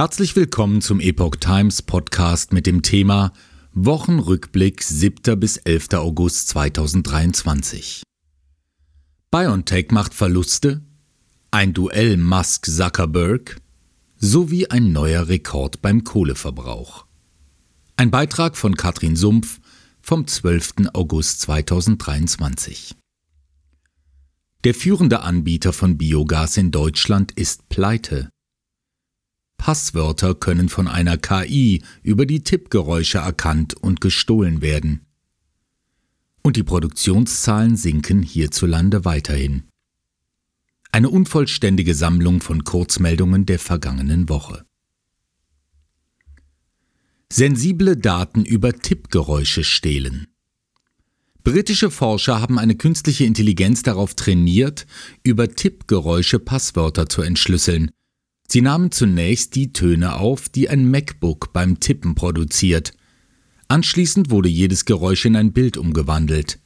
Herzlich willkommen zum Epoch Times Podcast mit dem Thema Wochenrückblick 7. bis 11. August 2023. BioNTech macht Verluste, ein Duell Musk-Zuckerberg sowie ein neuer Rekord beim Kohleverbrauch. Ein Beitrag von Katrin Sumpf vom 12. August 2023. Der führende Anbieter von Biogas in Deutschland ist pleite. Passwörter können von einer KI über die Tippgeräusche erkannt und gestohlen werden. Und die Produktionszahlen sinken hierzulande weiterhin. Eine unvollständige Sammlung von Kurzmeldungen der vergangenen Woche. Sensible Daten über Tippgeräusche stehlen. Britische Forscher haben eine künstliche Intelligenz darauf trainiert, über Tippgeräusche Passwörter zu entschlüsseln, Sie nahmen zunächst die Töne auf, die ein MacBook beim Tippen produziert. Anschließend wurde jedes Geräusch in ein Bild umgewandelt.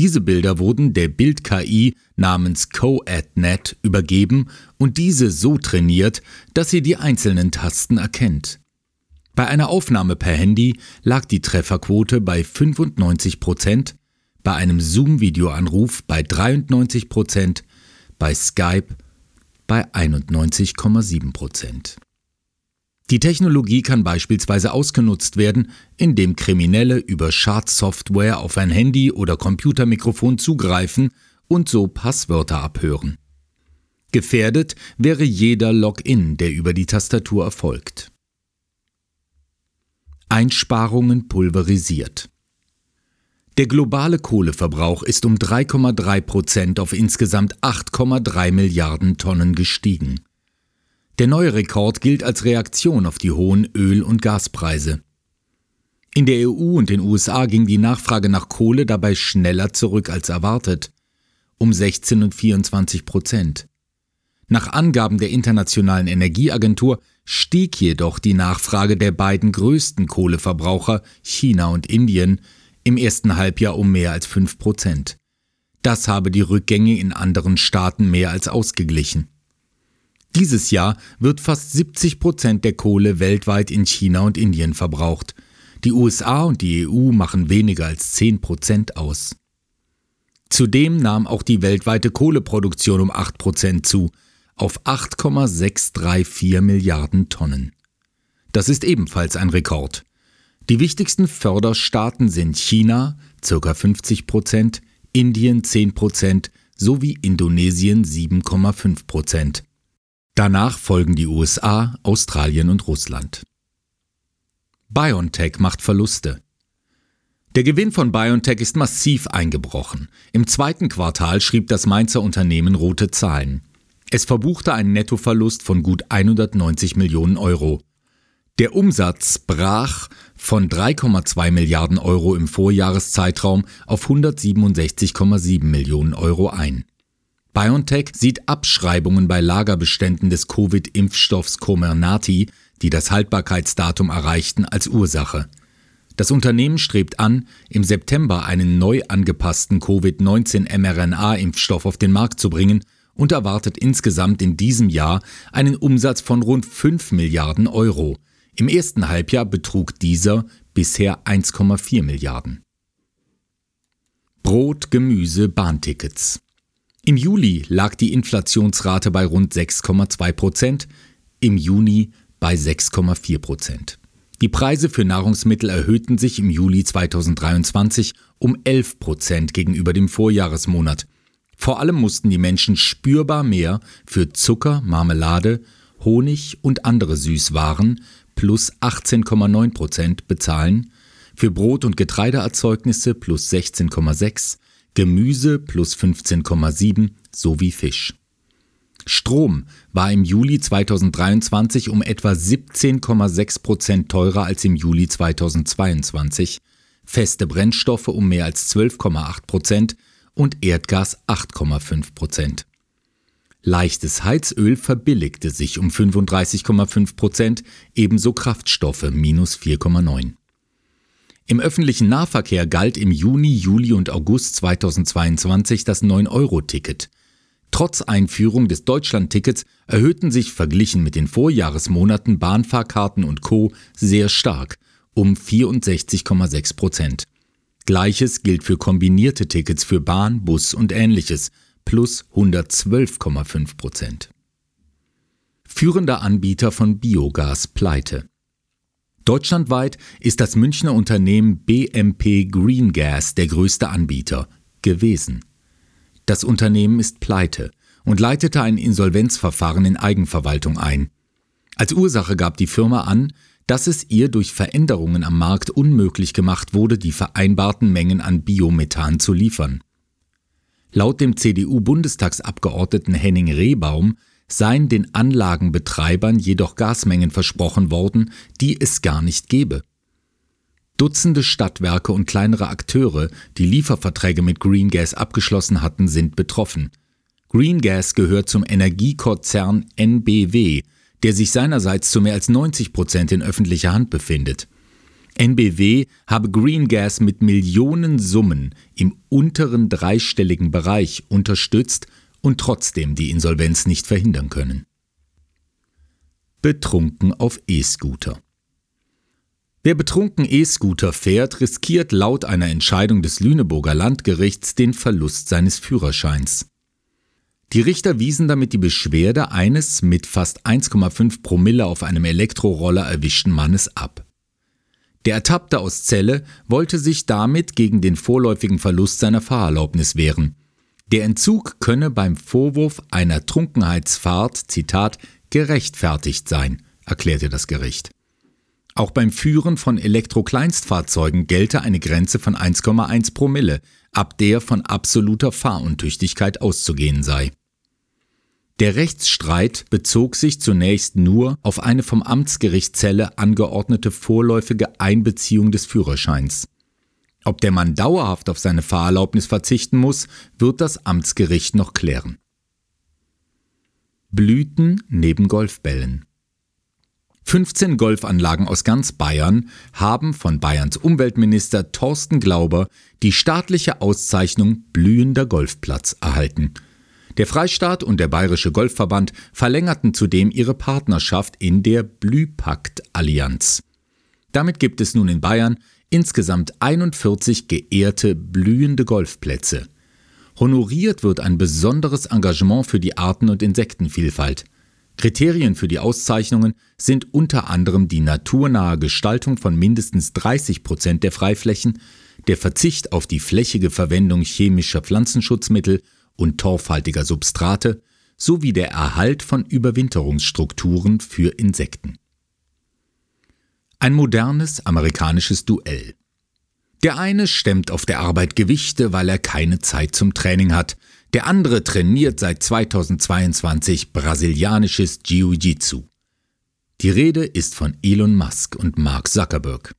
Diese Bilder wurden der Bild-KI namens CoAdNet übergeben und diese so trainiert, dass sie die einzelnen Tasten erkennt. Bei einer Aufnahme per Handy lag die Trefferquote bei 95 Prozent, bei einem Zoom-Videoanruf bei 93 Prozent, bei Skype bei 91,7 Prozent. Die Technologie kann beispielsweise ausgenutzt werden, indem Kriminelle über Schadsoftware auf ein Handy oder Computermikrofon zugreifen und so Passwörter abhören. Gefährdet wäre jeder Login, der über die Tastatur erfolgt. Einsparungen pulverisiert. Der globale Kohleverbrauch ist um 3,3 Prozent auf insgesamt 8,3 Milliarden Tonnen gestiegen. Der neue Rekord gilt als Reaktion auf die hohen Öl- und Gaspreise. In der EU und den USA ging die Nachfrage nach Kohle dabei schneller zurück als erwartet, um 16 und 24 Prozent. Nach Angaben der Internationalen Energieagentur stieg jedoch die Nachfrage der beiden größten Kohleverbraucher, China und Indien, im ersten Halbjahr um mehr als 5 Prozent. Das habe die Rückgänge in anderen Staaten mehr als ausgeglichen. Dieses Jahr wird fast 70 Prozent der Kohle weltweit in China und Indien verbraucht. Die USA und die EU machen weniger als 10 Prozent aus. Zudem nahm auch die weltweite Kohleproduktion um 8 Prozent zu, auf 8,634 Milliarden Tonnen. Das ist ebenfalls ein Rekord. Die wichtigsten Förderstaaten sind China ca. 50 Prozent, Indien 10 Prozent sowie Indonesien 7,5 Prozent. Danach folgen die USA, Australien und Russland. BioNTech macht Verluste. Der Gewinn von BioNTech ist massiv eingebrochen. Im zweiten Quartal schrieb das Mainzer Unternehmen rote Zahlen. Es verbuchte einen Nettoverlust von gut 190 Millionen Euro. Der Umsatz brach von 3,2 Milliarden Euro im Vorjahreszeitraum auf 167,7 Millionen Euro ein. BioNTech sieht Abschreibungen bei Lagerbeständen des Covid-Impfstoffs Comirnaty, die das Haltbarkeitsdatum erreichten, als Ursache. Das Unternehmen strebt an, im September einen neu angepassten Covid-19 mRNA-Impfstoff auf den Markt zu bringen und erwartet insgesamt in diesem Jahr einen Umsatz von rund 5 Milliarden Euro – im ersten Halbjahr betrug dieser bisher 1,4 Milliarden. Brot, Gemüse, Bahntickets. Im Juli lag die Inflationsrate bei rund 6,2 Prozent, im Juni bei 6,4 Prozent. Die Preise für Nahrungsmittel erhöhten sich im Juli 2023 um 11 Prozent gegenüber dem Vorjahresmonat. Vor allem mussten die Menschen spürbar mehr für Zucker, Marmelade, Honig und andere Süßwaren plus 18,9 Prozent bezahlen, für Brot- und Getreideerzeugnisse plus 16,6, Gemüse plus 15,7 sowie Fisch. Strom war im Juli 2023 um etwa 17,6 Prozent teurer als im Juli 2022, feste Brennstoffe um mehr als 12,8 Prozent und Erdgas 8,5 Prozent. Leichtes Heizöl verbilligte sich um 35,5 Prozent, ebenso Kraftstoffe minus 4,9. Im öffentlichen Nahverkehr galt im Juni, Juli und August 2022 das 9-Euro-Ticket. Trotz Einführung des Deutschlandtickets erhöhten sich verglichen mit den Vorjahresmonaten Bahnfahrkarten und Co. sehr stark um 64,6 Prozent. Gleiches gilt für kombinierte Tickets für Bahn, Bus und ähnliches plus 112,5 Prozent. Führender Anbieter von Biogas pleite. Deutschlandweit ist das Münchner Unternehmen BMP Green Gas der größte Anbieter gewesen. Das Unternehmen ist pleite und leitete ein Insolvenzverfahren in Eigenverwaltung ein. Als Ursache gab die Firma an, dass es ihr durch Veränderungen am Markt unmöglich gemacht wurde, die vereinbarten Mengen an Biomethan zu liefern. Laut dem CDU-Bundestagsabgeordneten Henning Rehbaum seien den Anlagenbetreibern jedoch Gasmengen versprochen worden, die es gar nicht gebe. Dutzende Stadtwerke und kleinere Akteure, die Lieferverträge mit Green Gas abgeschlossen hatten, sind betroffen. Green Gas gehört zum Energiekonzern NBW, der sich seinerseits zu mehr als 90 Prozent in öffentlicher Hand befindet. NBW habe Green Gas mit Millionen Summen im unteren dreistelligen Bereich unterstützt und trotzdem die Insolvenz nicht verhindern können. Betrunken auf E-Scooter. Wer betrunken E-Scooter fährt, riskiert laut einer Entscheidung des Lüneburger Landgerichts den Verlust seines Führerscheins. Die Richter wiesen damit die Beschwerde eines mit fast 1,5 Promille auf einem Elektroroller erwischten Mannes ab. Der Ertappte aus Celle wollte sich damit gegen den vorläufigen Verlust seiner Fahrerlaubnis wehren. Der Entzug könne beim Vorwurf einer Trunkenheitsfahrt, Zitat, gerechtfertigt sein, erklärte das Gericht. Auch beim Führen von Elektrokleinstfahrzeugen gelte eine Grenze von 1,1 Promille, ab der von absoluter Fahruntüchtigkeit auszugehen sei. Der Rechtsstreit bezog sich zunächst nur auf eine vom Amtsgericht Celle angeordnete vorläufige Einbeziehung des Führerscheins. Ob der Mann dauerhaft auf seine Fahrerlaubnis verzichten muss, wird das Amtsgericht noch klären. Blüten neben Golfbällen. 15 Golfanlagen aus ganz Bayern haben von Bayerns Umweltminister Thorsten Glauber die staatliche Auszeichnung Blühender Golfplatz erhalten. Der Freistaat und der Bayerische Golfverband verlängerten zudem ihre Partnerschaft in der Blühpakt-Allianz. Damit gibt es nun in Bayern insgesamt 41 geehrte blühende Golfplätze. Honoriert wird ein besonderes Engagement für die Arten- und Insektenvielfalt. Kriterien für die Auszeichnungen sind unter anderem die naturnahe Gestaltung von mindestens 30 Prozent der Freiflächen, der Verzicht auf die flächige Verwendung chemischer Pflanzenschutzmittel und torfhaltiger Substrate sowie der Erhalt von Überwinterungsstrukturen für Insekten. Ein modernes amerikanisches Duell. Der eine stemmt auf der Arbeit Gewichte, weil er keine Zeit zum Training hat. Der andere trainiert seit 2022 brasilianisches Jiu-Jitsu. Die Rede ist von Elon Musk und Mark Zuckerberg.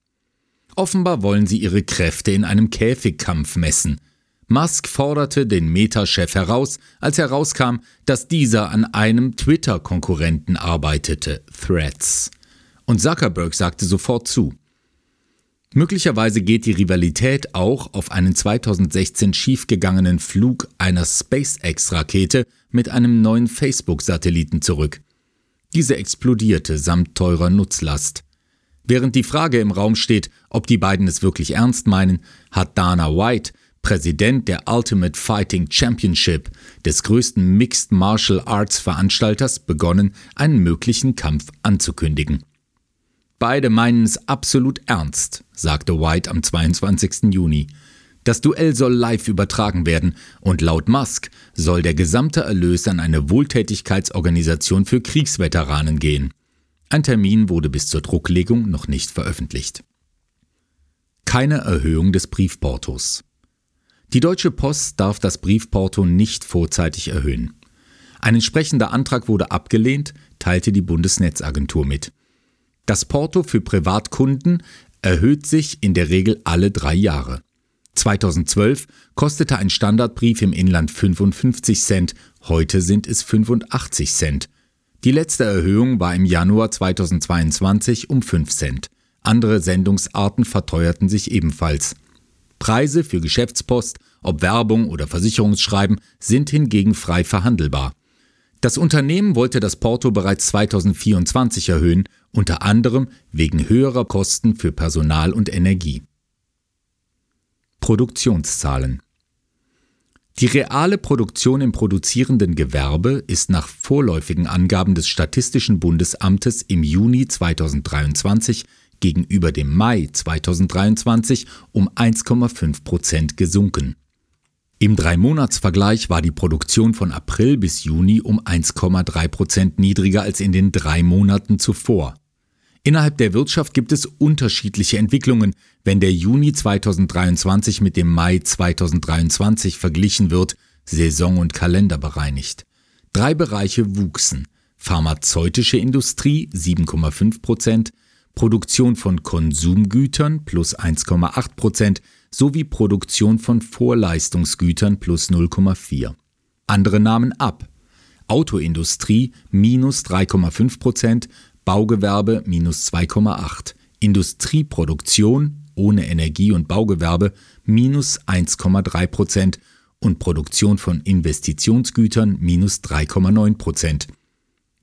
Offenbar wollen sie ihre Kräfte in einem Käfigkampf messen. Musk forderte den Meta-Chef heraus, als herauskam, dass dieser an einem Twitter-Konkurrenten arbeitete, Threads und Zuckerberg sagte sofort zu. Möglicherweise geht die Rivalität auch auf einen 2016 schiefgegangenen Flug einer SpaceX-Rakete mit einem neuen Facebook-Satelliten zurück. Diese explodierte samt teurer Nutzlast. Während die Frage im Raum steht, ob die beiden es wirklich ernst meinen, hat Dana White, Präsident der Ultimate Fighting Championship, des größten Mixed Martial Arts Veranstalters, begonnen, einen möglichen Kampf anzukündigen. Beide meinen es absolut ernst, sagte White am 22. Juni. Das Duell soll live übertragen werden und laut Musk soll der gesamte Erlös an eine Wohltätigkeitsorganisation für Kriegsveteranen gehen. Ein Termin wurde bis zur Drucklegung noch nicht veröffentlicht. Keine Erhöhung des Briefportos. Die Deutsche Post darf das Briefporto nicht vorzeitig erhöhen. Ein entsprechender Antrag wurde abgelehnt, teilte die Bundesnetzagentur mit. Das Porto für Privatkunden erhöht sich in der Regel alle drei Jahre. 2012 kostete ein Standardbrief im Inland 55 Cent, heute sind es 85 Cent. Die letzte Erhöhung war im Januar 2022 um 5 Cent. Andere Sendungsarten verteuerten sich ebenfalls. Preise für Geschäftspost ob Werbung oder Versicherungsschreiben, sind hingegen frei verhandelbar. Das Unternehmen wollte das Porto bereits 2024 erhöhen, unter anderem wegen höherer Kosten für Personal und Energie. Produktionszahlen Die reale Produktion im produzierenden Gewerbe ist nach vorläufigen Angaben des Statistischen Bundesamtes im Juni 2023 gegenüber dem Mai 2023 um 1,5 Prozent gesunken. Im Dreimonatsvergleich war die Produktion von April bis Juni um 1,3 Prozent niedriger als in den drei Monaten zuvor. Innerhalb der Wirtschaft gibt es unterschiedliche Entwicklungen, wenn der Juni 2023 mit dem Mai 2023 verglichen wird, Saison- und Kalender bereinigt. Drei Bereiche wuchsen. Pharmazeutische Industrie 7,5 Prozent, Produktion von Konsumgütern plus 1,8 Prozent sowie Produktion von Vorleistungsgütern plus 0,4. Andere nahmen ab. Autoindustrie minus 3,5 Prozent, Baugewerbe minus 2,8, Industrieproduktion ohne Energie- und Baugewerbe minus 1,3 Prozent und Produktion von Investitionsgütern minus 3,9 Prozent.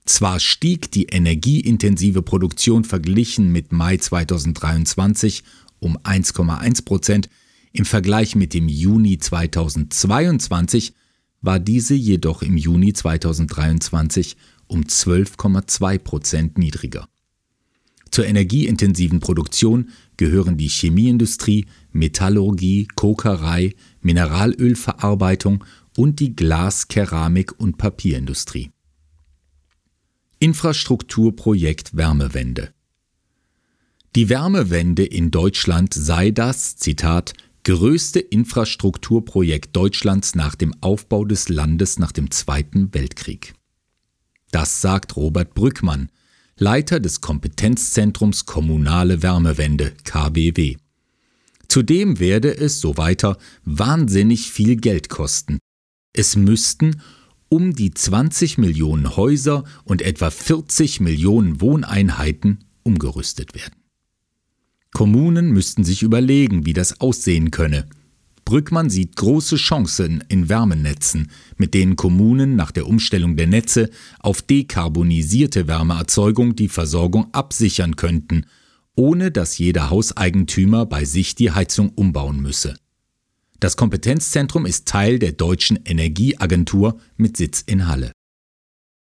Zwar stieg die energieintensive Produktion verglichen mit Mai 2023 um 1,1 Prozent, im Vergleich mit dem Juni 2022 war diese jedoch im Juni 2023 um 12,2 Prozent niedriger. Zur energieintensiven Produktion gehören die Chemieindustrie, Metallurgie, Kokerei, Mineralölverarbeitung und die Glas-, Keramik- und Papierindustrie. Infrastrukturprojekt Wärmewende. Die Wärmewende in Deutschland sei das, Zitat, größte Infrastrukturprojekt Deutschlands nach dem Aufbau des Landes nach dem Zweiten Weltkrieg. Das sagt Robert Brückmann, Leiter des Kompetenzzentrums Kommunale Wärmewende KBW. Zudem werde es, so weiter, wahnsinnig viel Geld kosten. Es müssten um die 20 Millionen Häuser und etwa 40 Millionen Wohneinheiten umgerüstet werden. Kommunen müssten sich überlegen, wie das aussehen könne. Brückmann sieht große Chancen in Wärmenetzen, mit denen Kommunen nach der Umstellung der Netze auf dekarbonisierte Wärmeerzeugung die Versorgung absichern könnten, ohne dass jeder Hauseigentümer bei sich die Heizung umbauen müsse. Das Kompetenzzentrum ist Teil der Deutschen Energieagentur mit Sitz in Halle.